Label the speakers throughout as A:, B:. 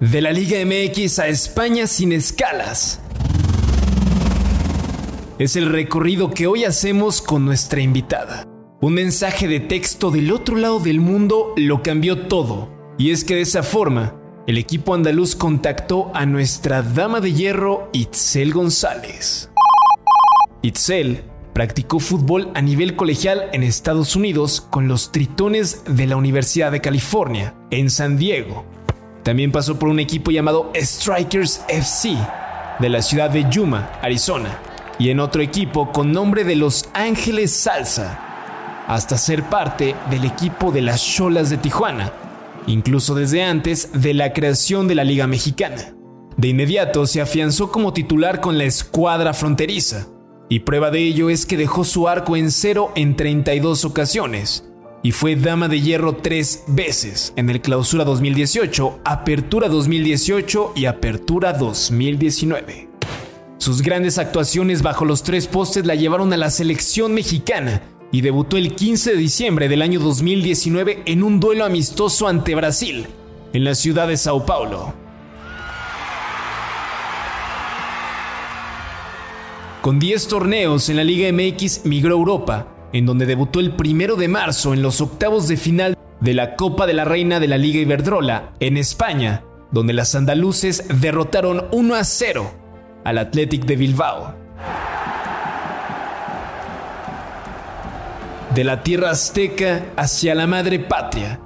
A: De la Liga MX a España sin escalas. Es el recorrido que hoy hacemos con nuestra invitada. Un mensaje de texto del otro lado del mundo lo cambió todo. Y es que de esa forma, el equipo andaluz contactó a nuestra dama de hierro Itzel González. Itzel practicó fútbol a nivel colegial en Estados Unidos con los Tritones de la Universidad de California, en San Diego, también pasó por un equipo llamado Strikers FC de la ciudad de Yuma, Arizona, y en otro equipo con nombre de Los Ángeles Salsa, hasta ser parte del equipo de las Cholas de Tijuana, incluso desde antes de la creación de la Liga Mexicana. De inmediato se afianzó como titular con la escuadra fronteriza, y prueba de ello es que dejó su arco en cero en 32 ocasiones, y fue dama de hierro tres veces en el Clausura 2018, Apertura 2018 y Apertura 2019. Sus grandes actuaciones bajo los tres postes la llevaron a la selección mexicana y debutó el 15 de diciembre del año 2019 en un duelo amistoso ante Brasil, en la ciudad de Sao Paulo. Con 10 torneos en la Liga MX migró a Europa en donde debutó el primero de marzo en los octavos de final de la Copa de la Reina de la Liga Iberdrola en España, donde las andaluces derrotaron 1 a 0 al Athletic de Bilbao. De la tierra azteca hacia la madre patria,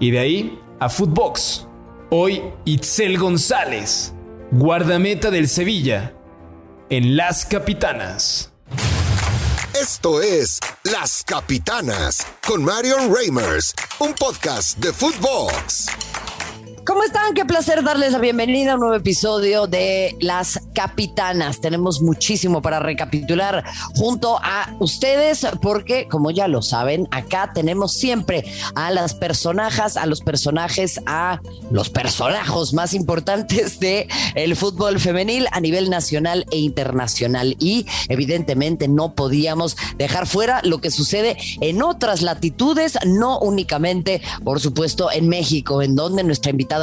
A: y de ahí a Footbox. Hoy Itzel González, guardameta del Sevilla, en Las Capitanas.
B: Esto es Las Capitanas con Marion Reimers, un podcast de Footbox.
C: ¿Cómo están? Qué placer darles la bienvenida a un nuevo episodio de Las Capitanas. Tenemos muchísimo para recapitular junto a ustedes porque, como ya lo saben, acá tenemos siempre a las personajes, a los personajes, a los personajos más importantes de fútbol femenil a nivel nacional e internacional. Y evidentemente no podíamos dejar fuera lo que sucede en otras latitudes, no únicamente, por supuesto, en México, en donde nuestra invitada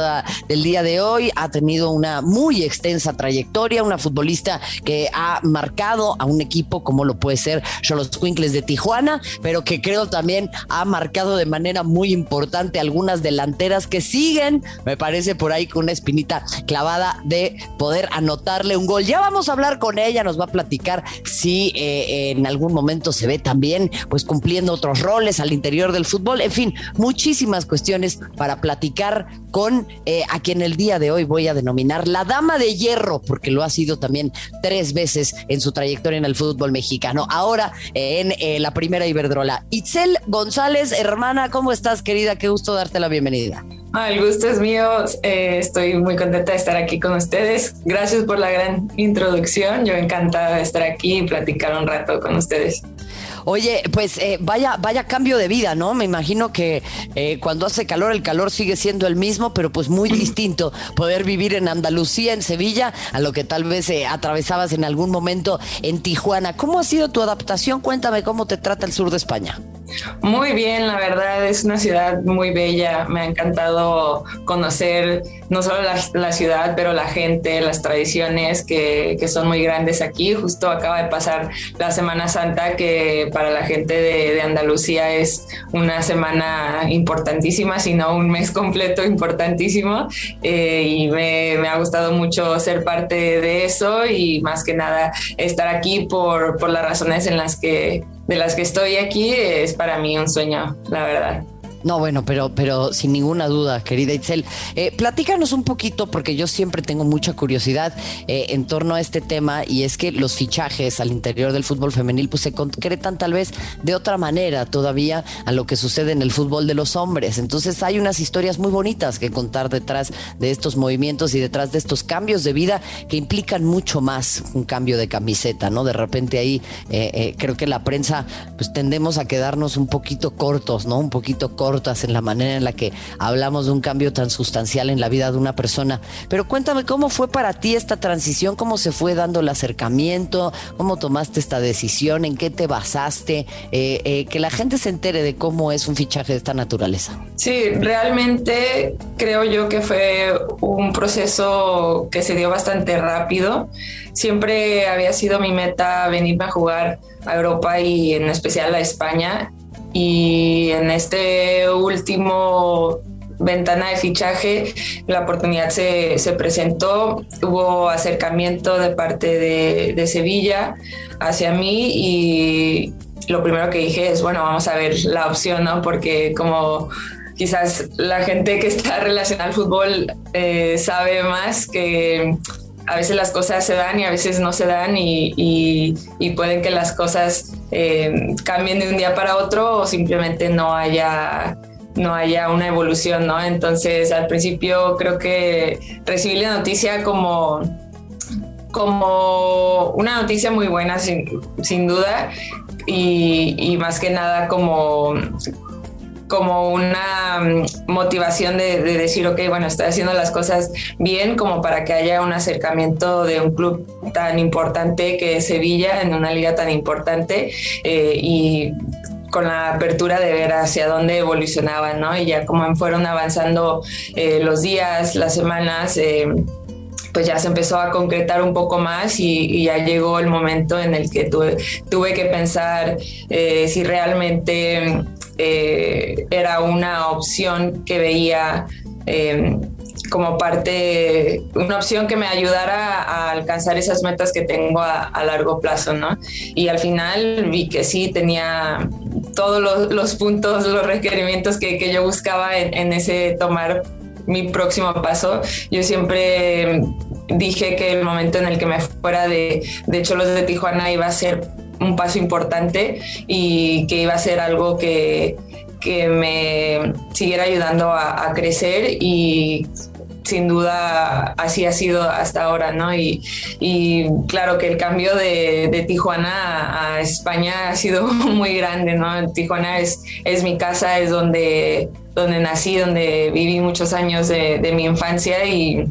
C: del día de hoy ha tenido una muy extensa trayectoria, una futbolista que ha marcado a un equipo como lo puede ser los Quinkles de Tijuana, pero que creo también ha marcado de manera muy importante algunas delanteras que siguen, me parece por ahí con una espinita clavada de poder anotarle un gol. Ya vamos a hablar con ella, nos va a platicar si eh, en algún momento se ve también pues cumpliendo otros roles al interior del fútbol, en fin, muchísimas cuestiones para platicar con eh, a quien el día de hoy voy a denominar la dama de hierro, porque lo ha sido también tres veces en su trayectoria en el fútbol mexicano. Ahora en eh, la primera Iberdrola. Itzel González, hermana, ¿cómo estás, querida? Qué gusto darte la bienvenida.
D: Ah, el gusto es mío. Eh, estoy muy contenta de estar aquí con ustedes. Gracias por la gran introducción. Yo encantada de estar aquí y platicar un rato con ustedes.
C: Oye, pues eh, vaya, vaya cambio de vida, ¿no? Me imagino que eh, cuando hace calor, el calor sigue siendo el mismo, pero pues muy distinto. Poder vivir en Andalucía, en Sevilla, a lo que tal vez eh, atravesabas en algún momento en Tijuana. ¿Cómo ha sido tu adaptación? Cuéntame cómo te trata el sur de España.
D: Muy bien, la verdad es una ciudad muy bella. Me ha encantado conocer no solo la, ciudad, pero la gente, las tradiciones que, que, son muy grandes aquí. Justo acaba de pasar la Semana Santa, que para la gente de, Andalucía es una semana importantísima, sino un mes completo importantísimo. Eh, y me, me, ha gustado mucho ser parte de eso y más que nada estar aquí por, por las razones en las que de las que estoy aquí es para mí un sueño, la verdad.
C: No, bueno, pero, pero sin ninguna duda, querida Itzel. Eh, platícanos un poquito, porque yo siempre tengo mucha curiosidad eh, en torno a este tema, y es que los fichajes al interior del fútbol femenil pues, se concretan tal vez de otra manera todavía a lo que sucede en el fútbol de los hombres. Entonces hay unas historias muy bonitas que contar detrás de estos movimientos y detrás de estos cambios de vida que implican mucho más un cambio de camiseta, ¿no? De repente ahí eh, creo que la prensa pues tendemos a quedarnos un poquito cortos, ¿no? Un poquito cortos en la manera en la que hablamos de un cambio tan sustancial en la vida de una persona. Pero cuéntame, ¿cómo fue para ti esta transición? ¿Cómo se fue dando el acercamiento? ¿Cómo tomaste esta decisión? ¿En qué te basaste? Eh, eh, que la gente se entere de cómo es un fichaje de esta naturaleza.
D: Sí, realmente creo yo que fue un proceso que se dio bastante rápido. Siempre había sido mi meta venirme a jugar a Europa y en especial a España. Y en este último ventana de fichaje, la oportunidad se, se presentó, hubo acercamiento de parte de, Sevilla hacia mí y lo primero que dije es, bueno, vamos a ver la opción, ¿no? Porque como quizás la gente que está relacionada al fútbol eh, sabe más que a veces las cosas se dan y a veces no se dan y, pueden que las cosas eh, cambien de un día para otro o simplemente no haya no haya una evolución, ¿no? Entonces al principio creo que recibí la noticia como como una noticia muy buena sin, sin duda y, más que nada como como una mm, motivación de, decir, ok, bueno, estoy haciendo las cosas bien como para que haya un acercamiento de un club tan importante que es Sevilla, en una liga tan importante eh, y con la apertura de ver hacia dónde evolucionaban, ¿no? Y ya como fueron avanzando eh, los días, las semanas, eh, pues ya se empezó a concretar un poco más y, ya llegó el momento en el que tuve, tuve que pensar si realmente eh, era una opción que veía em, como parte, una opción que me ayudara a alcanzar esas metas que tengo a, largo plazo, ¿no? Y al final vi que sí tenía todos los, puntos, los requerimientos que, yo buscaba en, ese tomar mi próximo paso. Yo siempre dije que el momento en el que me fuera de, de Cholos de Tijuana iba a ser un paso importante y que iba a ser algo que, que me siguiera ayudando a, crecer y sin duda así ha sido hasta ahora, ¿no? Y, claro que el cambio de, de, Tijuana a España ha sido muy grande, ¿no? Tijuana es, es mi casa, es donde, donde nací, donde viví muchos años de, de mi infancia y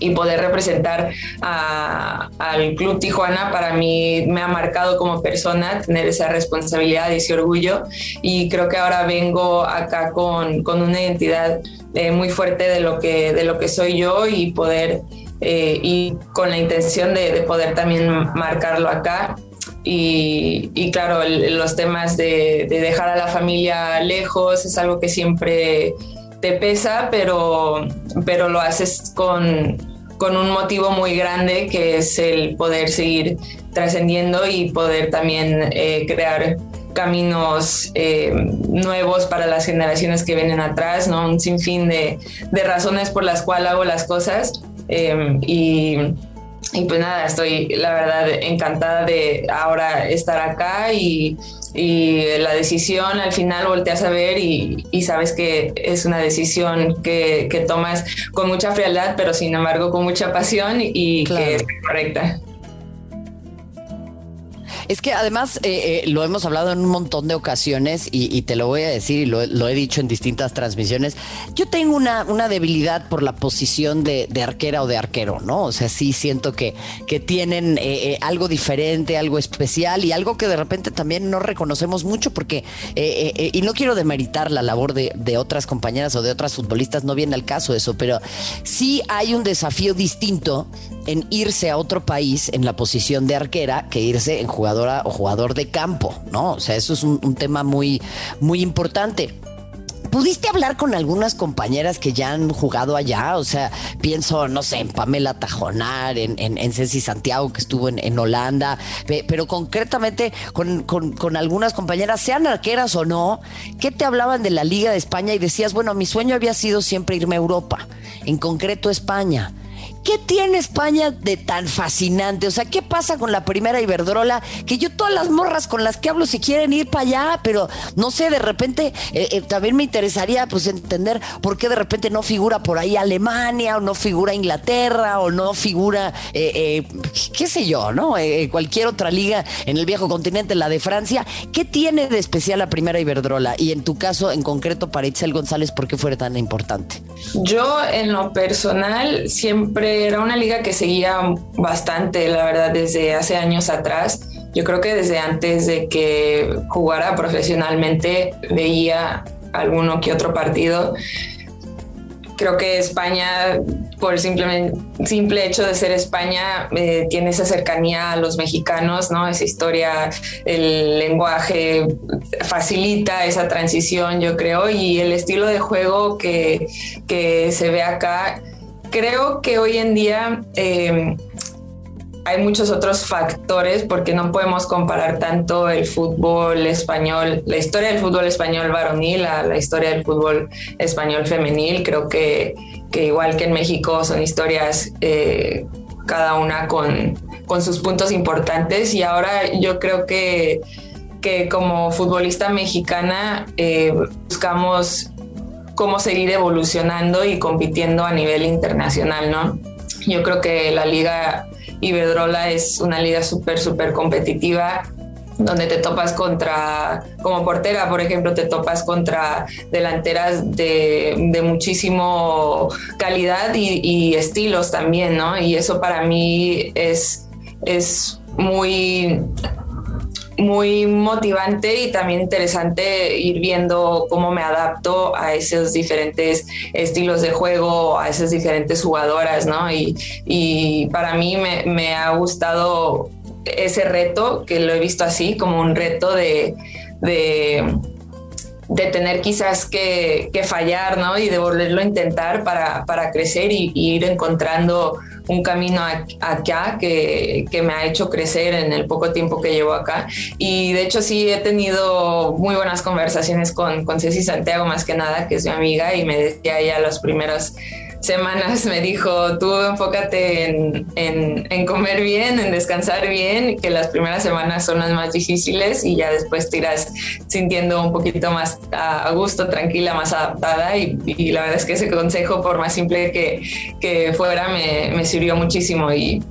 D: y poder representar al Club Tijuana para mí me ha marcado como persona tener esa responsabilidad y ese orgullo. Y creo que ahora vengo acá con, con una identidad eh, muy fuerte de lo, que, de lo que soy yo y poder eh, y con la intención de, de, poder también marcarlo acá. Y, y claro, los temas de, de dejar a la familia lejos es algo que siempre te pesa, pero, pero lo haces con, con un motivo muy grande que es el poder seguir trascendiendo y poder también eh, crear caminos eh, nuevos para las generaciones que vienen atrás, ¿no? Un sinfín de, de razones por las cuales hago las cosas. Eh, y y pues nada, estoy la verdad encantada de ahora estar acá y, la decisión al final volteas a ver y, sabes que es una decisión que, que, tomas con mucha frialdad, pero sin embargo con mucha pasión y que es correcta.
C: Es que además eh, eh, lo hemos hablado en un montón de ocasiones y, te lo voy a decir y lo, he dicho en distintas transmisiones. Yo tengo una, una debilidad por la posición de, arquera o de arquero, ¿no? O sea, sí siento que, que tienen eh, algo diferente, algo especial y algo que de repente también no reconocemos mucho porque, y no quiero demeritar la labor de, de otras compañeras o de otras futbolistas, no viene al caso eso, pero sí hay un desafío distinto en irse a otro país en la posición de arquera que irse en jugador o jugador de campo, ¿no? O sea, eso es un, tema muy, muy importante. ¿Pudiste hablar con algunas compañeras que ya han jugado allá? O sea, pienso, no sé, en Pamela Tajonar, en, en, Ceci Santiago, que estuvo en, Holanda, pero concretamente con, con, algunas compañeras, sean arqueras o no, ¿qué te hablaban de la Liga de España? Y decías, bueno, mi sueño había sido siempre irme a Europa, en concreto España. ¿Qué tiene España de tan fascinante? O sea, ¿qué pasa con la primera Iberdrola? Que yo todas las morras con las que hablo se quieren ir para allá, pero no sé, de repente eh, eh, también me interesaría pues entender por qué de repente no figura por ahí Alemania o no figura Inglaterra o no figura, eh, qué sé yo, ¿no? cualquier otra liga en el viejo continente, la de Francia. ¿Qué tiene de especial la primera Iberdrola? Y en tu caso en concreto para Itzel González, ¿por qué fue tan importante?
D: Yo en lo personal siempre era una liga que seguía bastante, la verdad, desde hace años atrás. Yo creo que desde antes de que jugara profesionalmente veía alguno que otro partido. Creo que España, por el simple, simple hecho de ser España, eh, tiene esa cercanía a los mexicanos, ¿no? Esa historia, el lenguaje facilita esa transición, yo creo, y el estilo de juego que, que se ve acá creo que hoy en día eh, hay muchos otros factores porque no podemos comparar tanto el fútbol español, la historia del fútbol español varonil a la historia del fútbol español femenil. Creo que, que igual que en México son historias eh, cada una con, con sus puntos importantes y ahora yo creo que, que como futbolista mexicana eh, buscamos cómo seguir evolucionando y compitiendo a nivel internacional, ¿no? Yo creo que la liga Iberdrola es una liga súper, súper competitiva donde te topas contra, como portera, por ejemplo, te topas contra delanteras de, de muchísimo calidad y, y, estilos también, ¿no? Y eso para mí es, es muy muy motivante y también interesante ir viendo cómo me adapto a esos diferentes estilos de juego, a esas diferentes jugadoras, ¿no? Y, y para mí me, me, ha gustado ese reto, que lo he visto así, como un reto de, de de tener quizás que, que, fallar, ¿no? Y de volverlo a intentar para, para crecer y, y, ir encontrando un camino acá que, que, me ha hecho crecer en el poco tiempo que llevo acá. Y de hecho sí he tenido muy buenas conversaciones con, con Ceci Santiago, más que nada, que es mi amiga, y me decía ya los primeros semanas me dijo, tú enfócate en, en, comer bien, en descansar bien, que las primeras semanas son las más difíciles y ya después te irás sintiendo un poquito más a, gusto, tranquila, más adaptada y, la verdad es que ese consejo, por más simple que, que fuera, me, me sirvió muchísimo. Y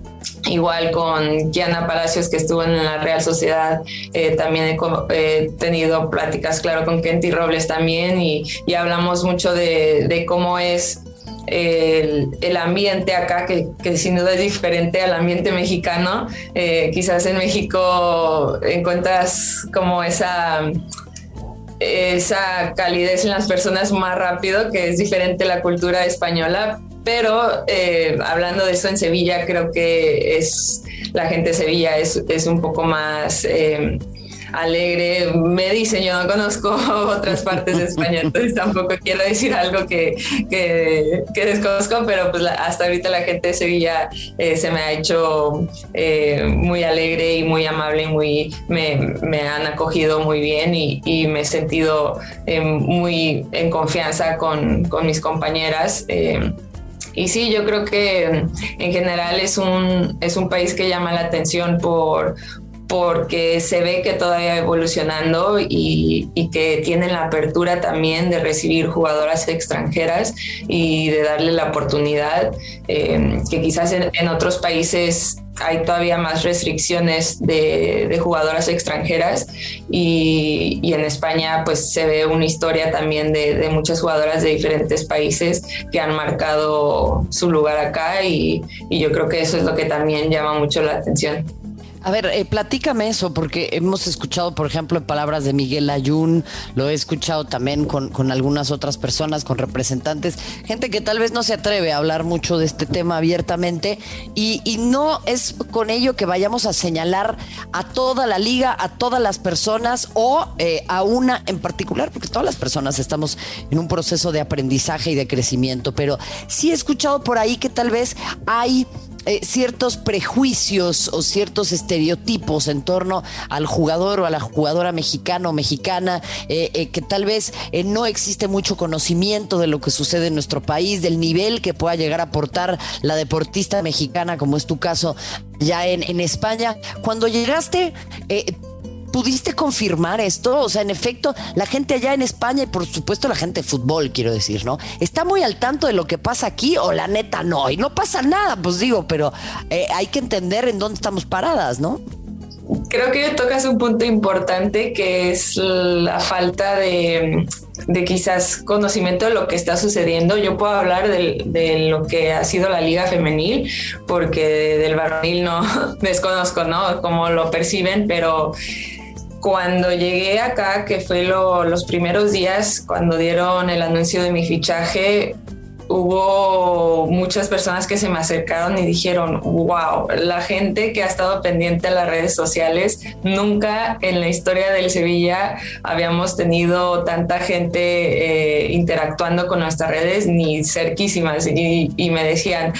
D: Igual con Kiana Palacios, que estuvo en la Real Sociedad, eh, también he, tenido pláticas, claro, con Kenty Robles también, y, y hablamos mucho de, de, cómo es el, ambiente acá, que, sin duda es diferente al ambiente mexicano. Eh, quizás en México encuentras como esa esa calidez en las personas más rápido, que es diferente a la cultura española, pero eh, hablando de eso en Sevilla, creo que es la gente de Sevilla es, es un poco más eh, alegre. Me dicen, yo no conozco otras partes de España, entonces tampoco quiero decir algo que, que, que desconozco, pero pues hasta ahorita la gente de Sevilla eh, se me ha hecho eh, muy alegre y muy amable y muy, me, me han acogido muy bien y, y me he sentido eh, muy en confianza con, con mis compañeras. Eh, y sí, yo creo que en general es un, es un país que llama la atención por, porque se ve que todavía evolucionando y, y, que tienen la apertura también de recibir jugadoras extranjeras y de darle la oportunidad, eh, que quizás en, en, otros países hay todavía más restricciones de, de jugadoras extranjeras y, y, en España pues se ve una historia también de, de, muchas jugadoras de diferentes países que han marcado su lugar acá y, y yo creo que eso es lo que también llama mucho la atención.
C: A ver, eh, platícame eso, porque hemos escuchado, por ejemplo, palabras de Miguel Ayun, lo he escuchado también con, con, algunas otras personas, con representantes, gente que tal vez no se atreve a hablar mucho de este tema abiertamente, y, y no es con ello que vayamos a señalar a toda la liga, a todas las personas o eh, a una en particular, porque todas las personas estamos en un proceso de aprendizaje y de crecimiento, pero sí he escuchado por ahí que tal vez hay eh, ciertos prejuicios o ciertos estereotipos en torno al jugador o a la jugadora mexicana o mexicana, eh, eh, que tal vez no existe mucho conocimiento de lo que sucede en nuestro país, del nivel que pueda llegar a aportar la deportista mexicana, como es tu caso ya en, en España. Cuando llegaste, ¿Pudiste confirmar esto? O sea, en efecto, la gente allá en España y por supuesto la gente de fútbol, quiero decir, ¿no? ¿Está muy al tanto de lo que pasa aquí o la neta no? Y no pasa nada, pues digo, pero eh, hay que entender en dónde estamos paradas, ¿no?
D: Creo que tocas un punto importante que es la falta de, quizás conocimiento de lo que está sucediendo. Yo puedo hablar de, de, lo que ha sido la liga femenil, porque del varonil no desconozco, ¿no? Cómo lo perciben, pero cuando llegué acá, que fue los primeros días, cuando dieron el anuncio de mi fichaje, hubo muchas personas que se me acercaron y dijeron, wow, la gente que ha estado pendiente a las redes sociales, nunca en la historia del Sevilla habíamos tenido tanta gente eh, interactuando con nuestras redes ni cerquísimas y, y me decían,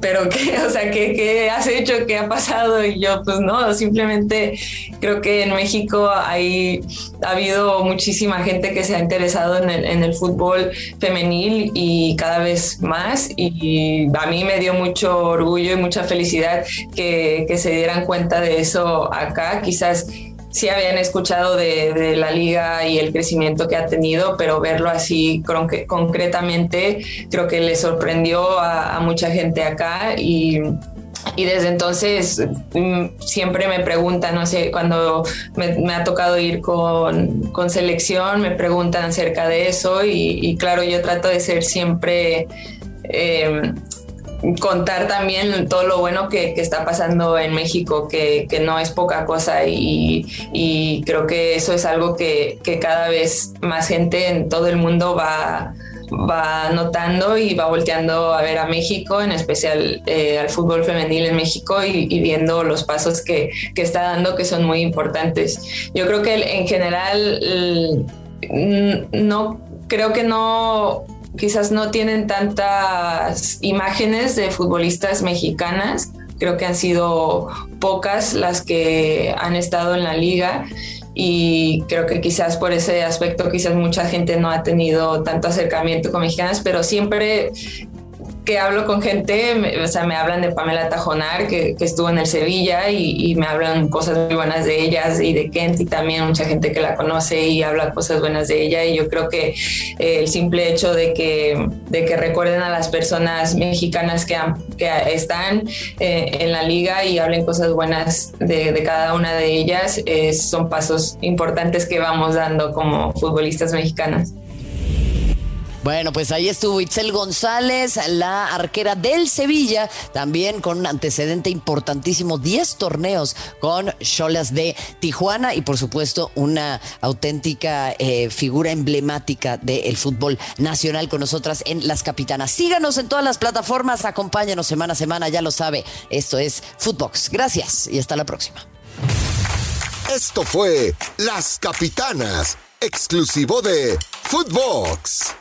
D: pero ¿qué, o sea, ¿qué, ¿qué, has hecho? ¿Qué ha pasado? Y yo, pues no, simplemente creo que en México hay, ha habido muchísima gente que se ha interesado en el, en el fútbol femenil y cada vez más. Y a mí me dio mucho orgullo y mucha felicidad que, que se dieran cuenta de eso acá. Quizás sí habían escuchado de, la liga y el crecimiento que ha tenido, pero verlo así concretamente creo que le sorprendió a, mucha gente acá y, desde entonces mm, siempre me preguntan, no sé, cuando me, ha tocado ir con, selección, me preguntan acerca de eso y, claro, yo trato de ser siempre... Eh, contar también todo lo bueno que, está pasando en México, que, no es poca cosa y, creo que eso es algo que, cada vez más gente en todo el mundo va, va notando y va volteando a ver a México, en especial eh, al fútbol femenil en México y, viendo los pasos que, que, está dando que son muy importantes. Yo creo que en general no creo que no quizás no tienen tantas imágenes de futbolistas mexicanas, creo que han sido pocas las que han estado en la liga y creo que quizás por ese aspecto quizás mucha gente no ha tenido tanto acercamiento con mexicanas, pero siempre que hablo con gente, o sea, me hablan de Pamela Tajonar, que, estuvo en el Sevilla, y, me hablan cosas muy buenas de ellas y de Kent, y también mucha gente que la conoce y habla cosas buenas de ella. Y yo creo que eh, el simple hecho de que, de que recuerden a las personas mexicanas que, que están eh, en la liga y hablen cosas buenas de, de cada una de ellas, son pasos importantes que vamos dando como futbolistas mexicanas.
C: Bueno, pues ahí estuvo Itzel González, la arquera del Sevilla, también con un antecedente importantísimo, 10 torneos con Cholas de Tijuana y por supuesto una auténtica eh, figura emblemática del fútbol nacional con nosotras en Las Capitanas. Síganos en todas las plataformas, acompáñanos semana a semana, ya lo sabe, esto es Footbox. Gracias y hasta la próxima.
B: Esto fue Las Capitanas, exclusivo de Footbox.